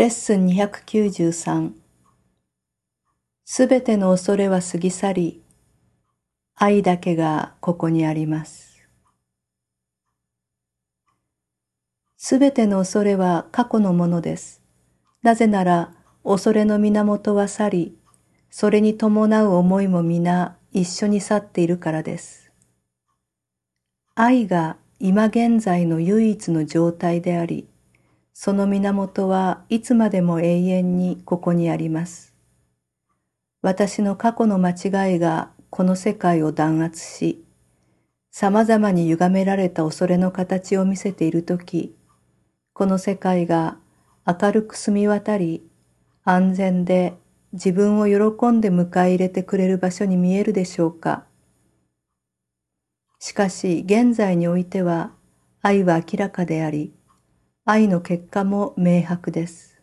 レッスン293すべての恐れは過ぎ去り、愛だけがここにあります。すべての恐れは過去のものです。なぜなら、恐れの源は去り、それに伴う思いも皆一緒に去っているからです。愛が今現在の唯一の状態であり、その源はいつまでも永遠にここにあります。私の過去の間違いがこの世界を弾圧し、様々に歪められた恐れの形を見せているとき、この世界が明るく澄み渡り、安全で自分を喜んで迎え入れてくれる場所に見えるでしょうか。しかし現在においては愛は明らかであり、愛の結果も明白です。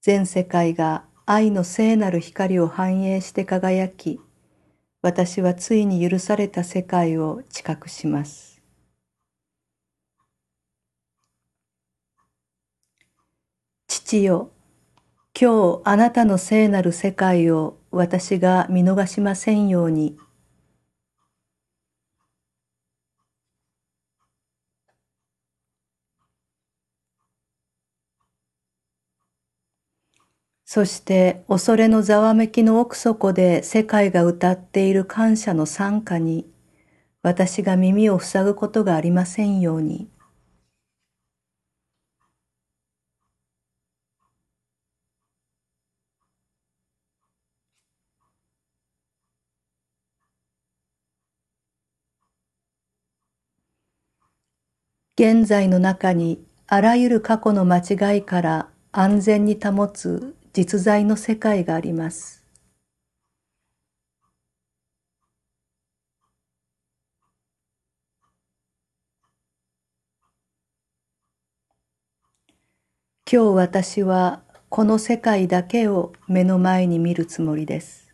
全世界が愛の聖なる光を反映して輝き、私はついに許された世界を知覚します。父よ、今日あなたの聖なる世界を私が見逃しませんように。そして恐れのざわめきの奥底で世界が歌っている感謝の賛歌に私が耳を塞ぐことがありませんように。現在の中にあらゆる過去の間違いから安全に保つ実在の世界があります。今日私はこの世界だけを目の前に見るつもりです。